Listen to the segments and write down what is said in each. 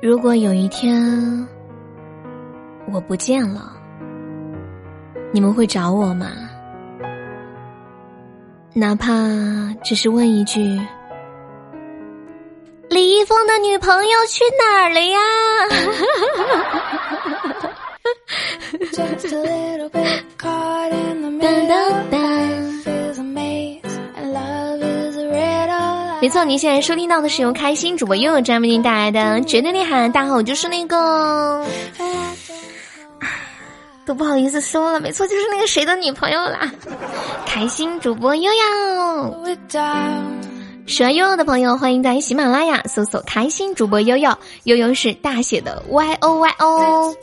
如果有一天我不见了，你们会找我吗？哪怕只是问一句：“李易峰的女朋友去哪儿了呀？” 没错，您现在收听到的是由开心主播悠悠专为您带来的《绝对厉害》。大家好，我就是那个，都不好意思说了。没错，就是那个谁的女朋友啦。开心主播悠悠，喜欢悠悠的朋友，欢迎在喜马拉雅搜索“开心主播悠悠”，悠悠是大写的 Y O Y O。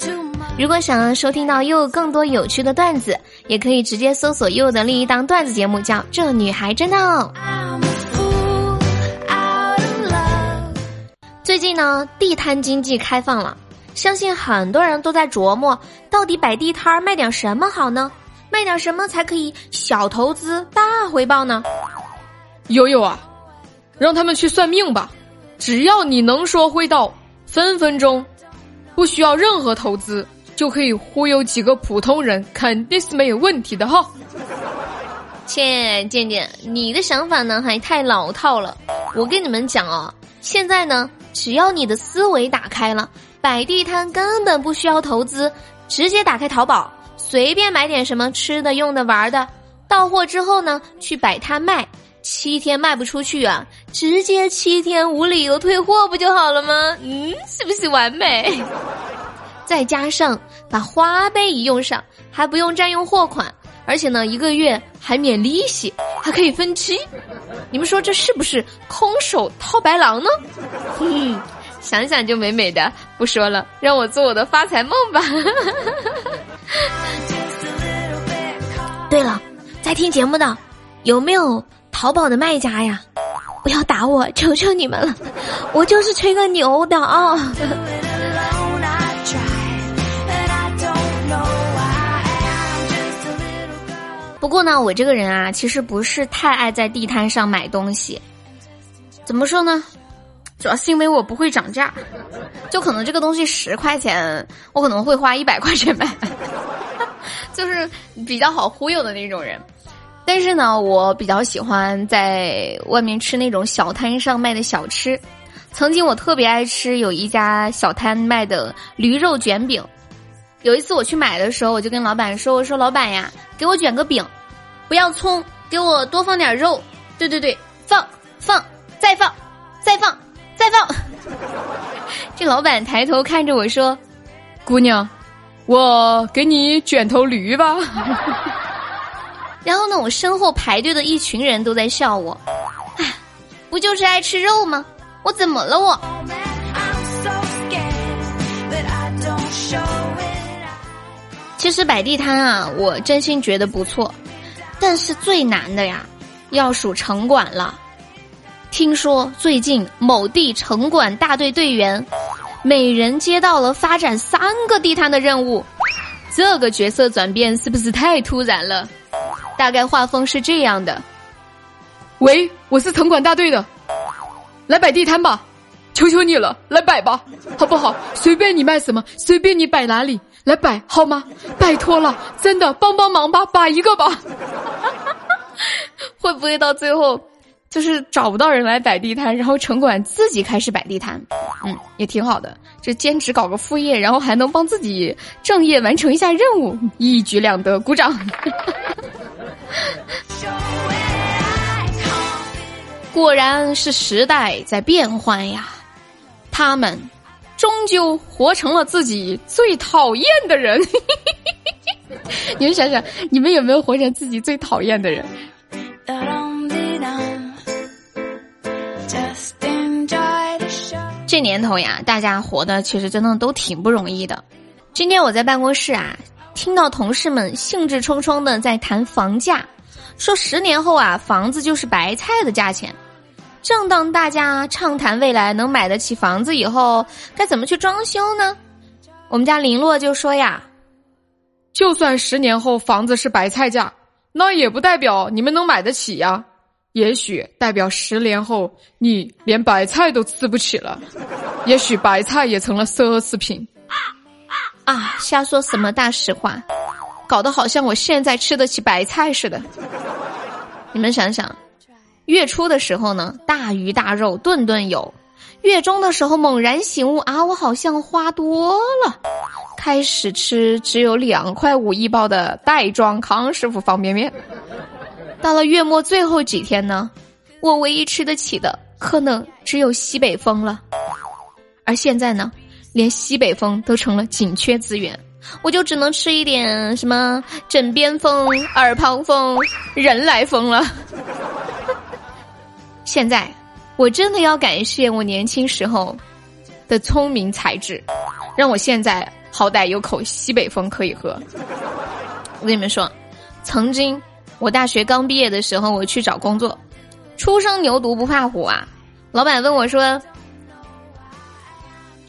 如果想要收听到悠悠更多有趣的段子，也可以直接搜索悠悠的另一档段子节目，叫《这女孩真闹》。最近呢，地摊经济开放了，相信很多人都在琢磨，到底摆地摊卖点什么好呢？卖点什么才可以小投资大回报呢？悠悠啊，让他们去算命吧，只要你能说会道，分分钟不需要任何投资就可以忽悠几个普通人，肯定是没有问题的哈。切，健健，你的想法呢还太老套了。我跟你们讲啊，现在呢。只要你的思维打开了，摆地摊根本不需要投资，直接打开淘宝，随便买点什么吃的、用的、玩的，到货之后呢，去摆摊卖，七天卖不出去啊，直接七天无理由退货不就好了吗？嗯，是不是完美？再加上把花呗一用上，还不用占用货款，而且呢，一个月还免利息，还可以分期。你们说这是不是空手套白狼呢？想想就美美的，不说了，让我做我的发财梦吧。对了，在听节目的有没有淘宝的卖家呀？不要打我，求求你们了，我就是吹个牛的啊。不过呢，我这个人啊，其实不是太爱在地摊上买东西。怎么说呢？主要是因为我不会涨价，就可能这个东西十块钱，我可能会花一百块钱买，就是比较好忽悠的那种人。但是呢，我比较喜欢在外面吃那种小摊上卖的小吃。曾经我特别爱吃有一家小摊卖的驴肉卷饼。有一次我去买的时候，我就跟老板说：“我说老板呀，给我卷个饼，不要葱，给我多放点肉。对对对，放放再放再放再放。” 这老板抬头看着我说：“姑娘，我给你卷头驴吧。”然后呢，我身后排队的一群人都在笑我。唉，不就是爱吃肉吗？我怎么了我？其实摆地摊啊，我真心觉得不错，但是最难的呀，要数城管了。听说最近某地城管大队队员，每人接到了发展三个地摊的任务，这个角色转变是不是太突然了？大概画风是这样的：喂，我是城管大队的，来摆地摊吧，求求你了，来摆吧，好不好？随便你卖什么，随便你摆哪里。来摆好吗？拜托了，真的帮帮忙吧，摆一个吧。会不会到最后，就是找不到人来摆地摊，然后城管自己开始摆地摊？嗯，也挺好的，这兼职搞个副业，然后还能帮自己正业完成一下任务，一举两得，鼓掌。果然是时代在变换呀，他们。终究活成了自己最讨厌的人。你们想想，你们有没有活成自己最讨厌的人？这年头呀，大家活的其实真的都挺不容易的。今天我在办公室啊，听到同事们兴致冲冲的在谈房价，说十年后啊，房子就是白菜的价钱。正当大家畅谈未来能买得起房子以后，该怎么去装修呢？我们家林洛就说呀：“就算十年后房子是白菜价，那也不代表你们能买得起呀。也许代表十年后你连白菜都吃不起了，也许白菜也成了奢侈品。啊，瞎说什么大实话，搞得好像我现在吃得起白菜似的。你们想想，月初的时候呢，大鱼大肉顿顿有；月中的时候猛然醒悟啊，我好像花多了，开始吃只有两块五一包的袋装康师傅方便面。到了月末最后几天呢，我唯一吃得起的可能只有西北风了。而现在呢，连西北风都成了紧缺资源。我就只能吃一点什么枕边风、耳旁风、人来疯了。现在我真的要感谢我年轻时候的聪明才智，让我现在好歹有口西北风可以喝。我跟你们说，曾经我大学刚毕业的时候，我去找工作，初生牛犊不怕虎啊！老板问我说：“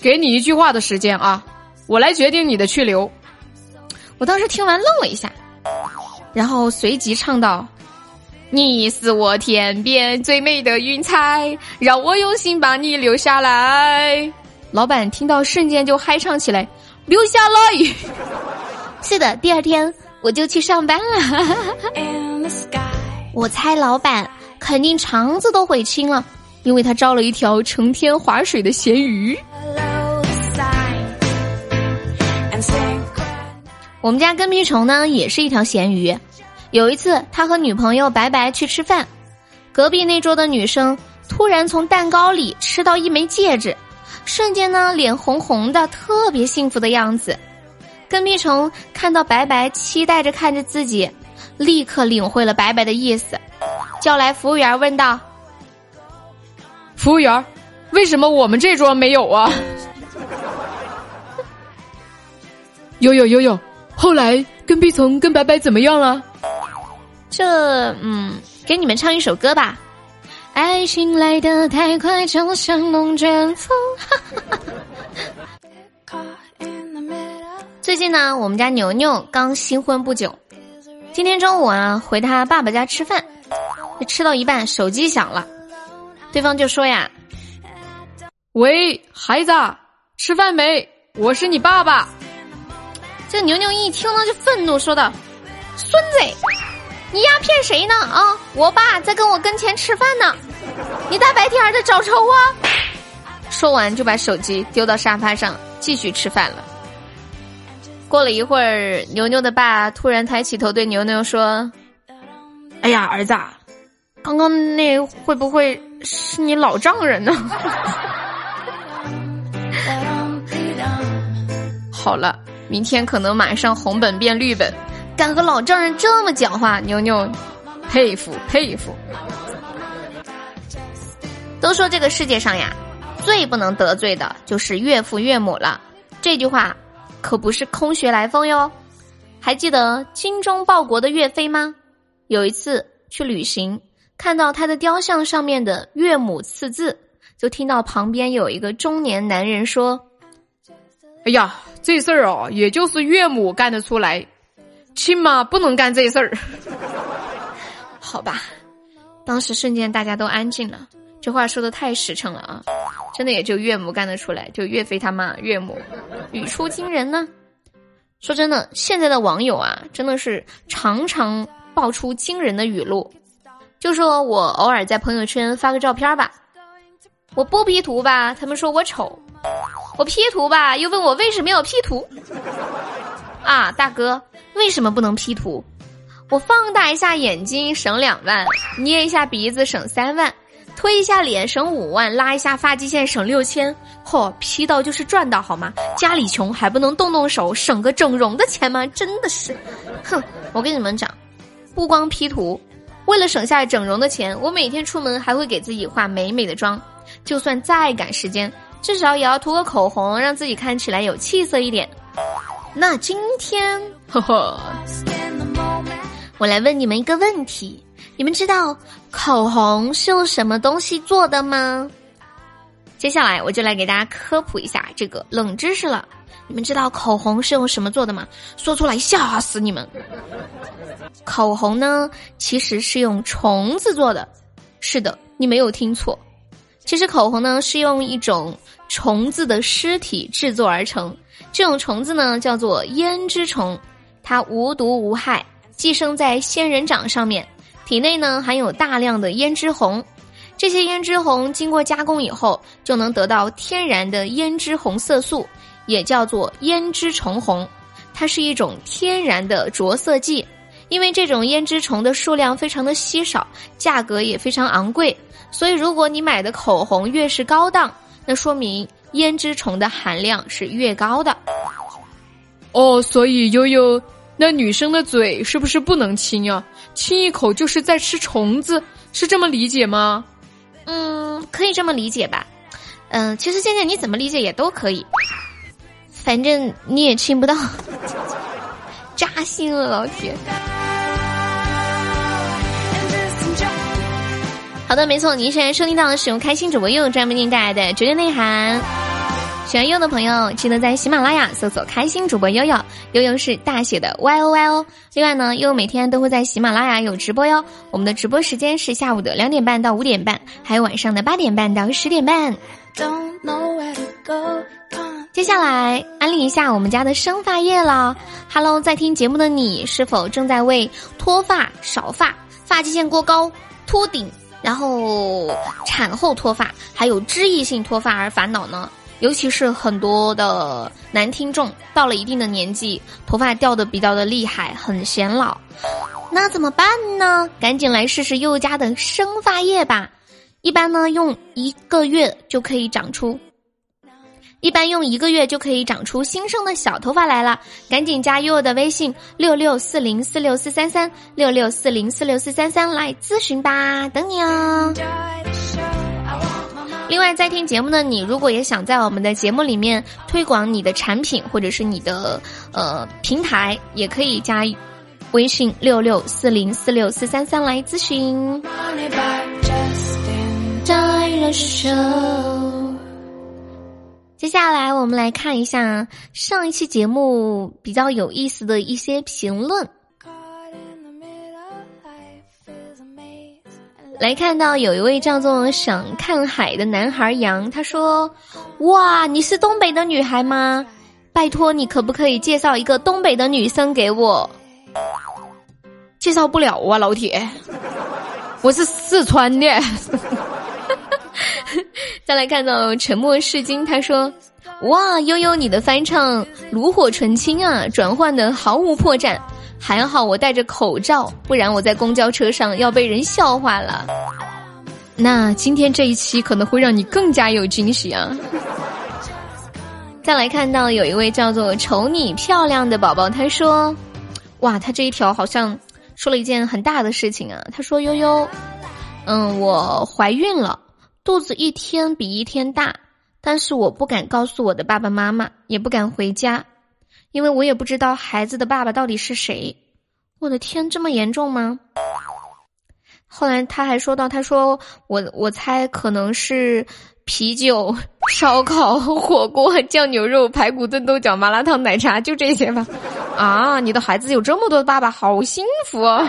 给你一句话的时间啊。”我来决定你的去留。我当时听完愣了一下，然后随即唱道：“你是我天边最美的云彩，让我用心把你留下来。”老板听到瞬间就嗨唱起来：“留下来！” 是的，第二天我就去上班了。我猜老板肯定肠子都悔青了，因为他招了一条成天划水的咸鱼。我们家跟屁虫呢也是一条咸鱼。有一次，他和女朋友白白去吃饭，隔壁那桌的女生突然从蛋糕里吃到一枚戒指，瞬间呢脸红红的，特别幸福的样子。跟屁虫看到白白期待着看着自己，立刻领会了白白的意思，叫来服务员问道：“服务员，为什么我们这桌没有啊？” 有有有有。后来跟屁虫跟白白怎么样了？这嗯，给你们唱一首歌吧。爱情来得太快，就像龙卷风。最近呢，我们家牛牛刚新婚不久。今天中午啊，回他爸爸家吃饭，吃到一半，手机响了，对方就说呀：“喂，孩子，吃饭没？我是你爸爸。”这牛牛一听呢，就愤怒说道：“孙子，你丫骗谁呢？啊，我爸在跟我跟前吃饭呢，你大白天的找抽啊！”说完就把手机丢到沙发上，继续吃饭了。过了一会儿，牛牛的爸突然抬起头对牛牛说：“哎呀，儿子，刚刚那会不会是你老丈人呢？” 好了。明天可能马上红本变绿本，敢和老丈人这么讲话，牛牛佩服佩服。都说这个世界上呀，最不能得罪的就是岳父岳母了。这句话可不是空穴来风哟。还记得精忠报国的岳飞吗？有一次去旅行，看到他的雕像上面的岳母刺字，就听到旁边有一个中年男人说：“哎呀。”这事儿哦，也就是岳母干得出来，亲妈不能干这事儿。好吧，当时瞬间大家都安静了。这话说的太实诚了啊！真的也就岳母干得出来，就岳飞他妈岳母语出惊人呢。说真的，现在的网友啊，真的是常常爆出惊人的语录。就说我偶尔在朋友圈发个照片吧，我不 P 图吧，他们说我丑。我 P 图吧，又问我为什么要 P 图？啊，大哥，为什么不能 P 图？我放大一下眼睛省两万，捏一下鼻子省三万，推一下脸省五万，拉一下发际线省六千。嚯，P 到就是赚到好吗？家里穷还不能动动手省个整容的钱吗？真的是，哼！我跟你们讲，不光 P 图，为了省下整容的钱，我每天出门还会给自己化美美的妆，就算再赶时间。至少也要涂个口红，让自己看起来有气色一点。那今天，呵呵，我来问你们一个问题：你们知道口红是用什么东西做的吗？接下来我就来给大家科普一下这个冷知识了。你们知道口红是用什么做的吗？说出来吓死你们！口红呢，其实是用虫子做的。是的，你没有听错。其实口红呢是用一种虫子的尸体制作而成，这种虫子呢叫做胭脂虫，它无毒无害，寄生在仙人掌上面，体内呢含有大量的胭脂红。这些胭脂红经过加工以后，就能得到天然的胭脂红色素，也叫做胭脂虫红。它是一种天然的着色剂，因为这种胭脂虫的数量非常的稀少，价格也非常昂贵，所以如果你买的口红越是高档，那说明胭脂虫的含量是越高的。哦，所以悠悠，那女生的嘴是不是不能亲呀？亲一口就是在吃虫子，是这么理解吗？嗯，可以这么理解吧。嗯，其实现在你怎么理解也都可以，反正你也亲不到，扎心了，老铁。好的，没错，您现在收听到的是由开心主播悠悠专门为您带来的绝对内涵。喜欢悠悠的朋友，记得在喜马拉雅搜索“开心主播悠悠”，悠悠是大写的 Y O Y O。另外呢，悠悠每天都会在喜马拉雅有直播哟。我们的直播时间是下午的两点半到五点半，还有晚上的八点半到十点半。接下来安利一下我们家的生发液了。Hello，在听节目的你，是否正在为脱发、少发、发际线过高、秃顶，然后产后脱发，还有脂溢性脱发而烦恼呢？尤其是很多的男听众到了一定的年纪，头发掉的比较的厉害，很显老，那怎么办呢？赶紧来试试佑家的生发液吧！一般呢用一个月就可以长出，一般用一个月就可以长出新生的小头发来了。赶紧加悠悠的微信六六四零四六四三三六六四零四六四三三来咨询吧，等你哦。另外，在听节目的你，如果也想在我们的节目里面推广你的产品或者是你的呃平台，也可以加微信六六四零四六四三三来咨询。接下来，我们来看一下上一期节目比较有意思的一些评论。来看到有一位叫做想看海的男孩杨，他说：“哇，你是东北的女孩吗？拜托你可不可以介绍一个东北的女生给我？介绍不了啊，老铁，我是四川的。”再来看到沉默是金，他说：“哇，悠悠你的翻唱炉火纯青啊，转换的毫无破绽。”还好我戴着口罩，不然我在公交车上要被人笑话了。那今天这一期可能会让你更加有惊喜啊！再来看到有一位叫做“瞅你漂亮”的宝宝，他说：“哇，他这一条好像说了一件很大的事情啊。”他说：“悠悠，嗯，我怀孕了，肚子一天比一天大，但是我不敢告诉我的爸爸妈妈，也不敢回家。”因为我也不知道孩子的爸爸到底是谁，我的天，这么严重吗？后来他还说到，他说我我猜可能是啤酒、烧烤、火锅、酱牛肉、排骨炖豆角、麻辣烫、奶茶，就这些吧。啊，你的孩子有这么多的爸爸，好幸福啊！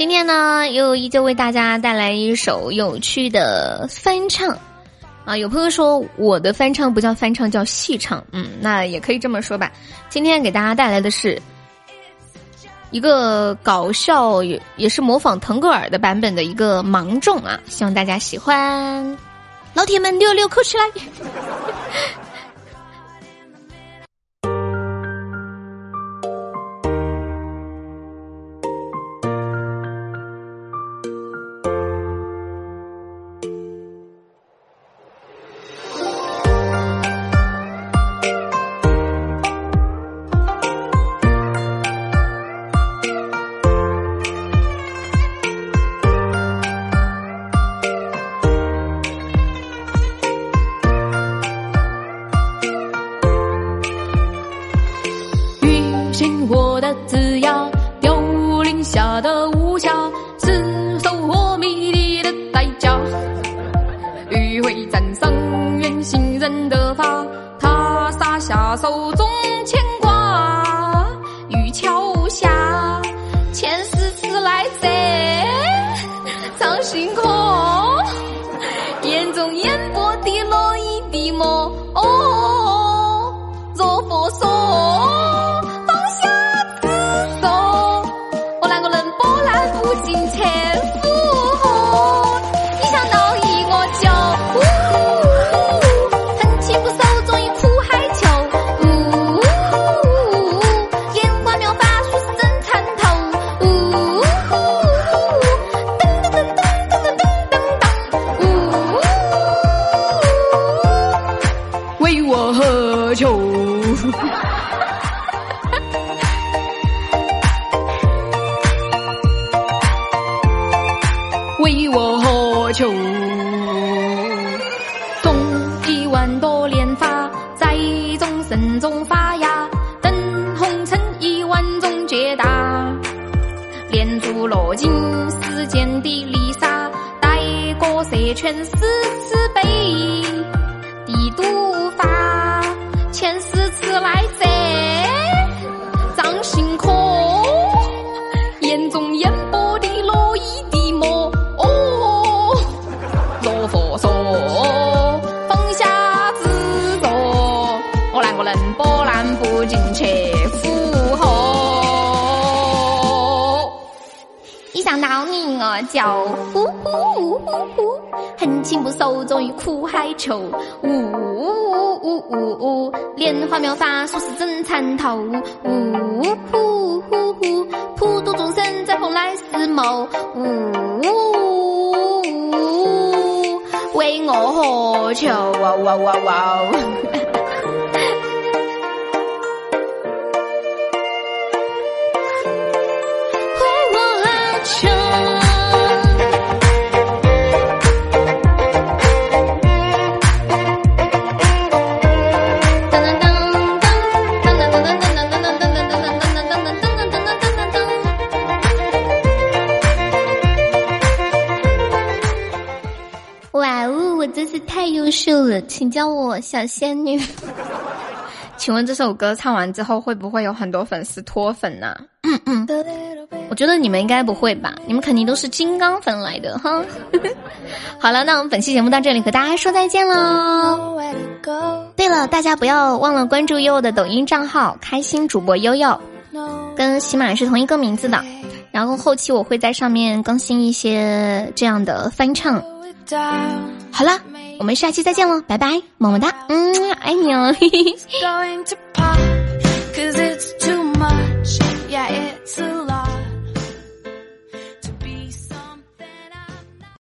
今天呢，又依旧为大家带来一首有趣的翻唱，啊，有朋友说我的翻唱不叫翻唱，叫戏唱，嗯，那也可以这么说吧。今天给大家带来的是一个搞笑，也也是模仿腾格尔的版本的一个芒种啊，希望大家喜欢，老铁们六六扣起来。为我何求？种一万朵莲花在众生中发芽，等红尘一万种解答。莲珠落进世间的泥沙，待过色全是慈澜不惊去附和？一想到你我就呼呼呼呼呼，恨情不寿，终于苦海求。呜呜呜呜呜，莲花妙法说是真参透。呜呼呼呼，普度众生再蓬莱世谋。呜为我何求？哇哇哇哇！仙女。请问这首歌唱完之后会不会有很多粉丝脱粉呢、嗯嗯我觉得你们应该不会吧，你们肯定都是金刚粉来的哈。好了，那我们本期节目到这里和大家说再见喽。对了，大家不要忘了关注悠悠的抖音账号“开心主播悠悠”，跟喜马是同一个名字的。然后后期我会在上面更新一些这样的翻唱。好了，我们下期再见喽，拜拜，么么哒，嗯，爱你哦，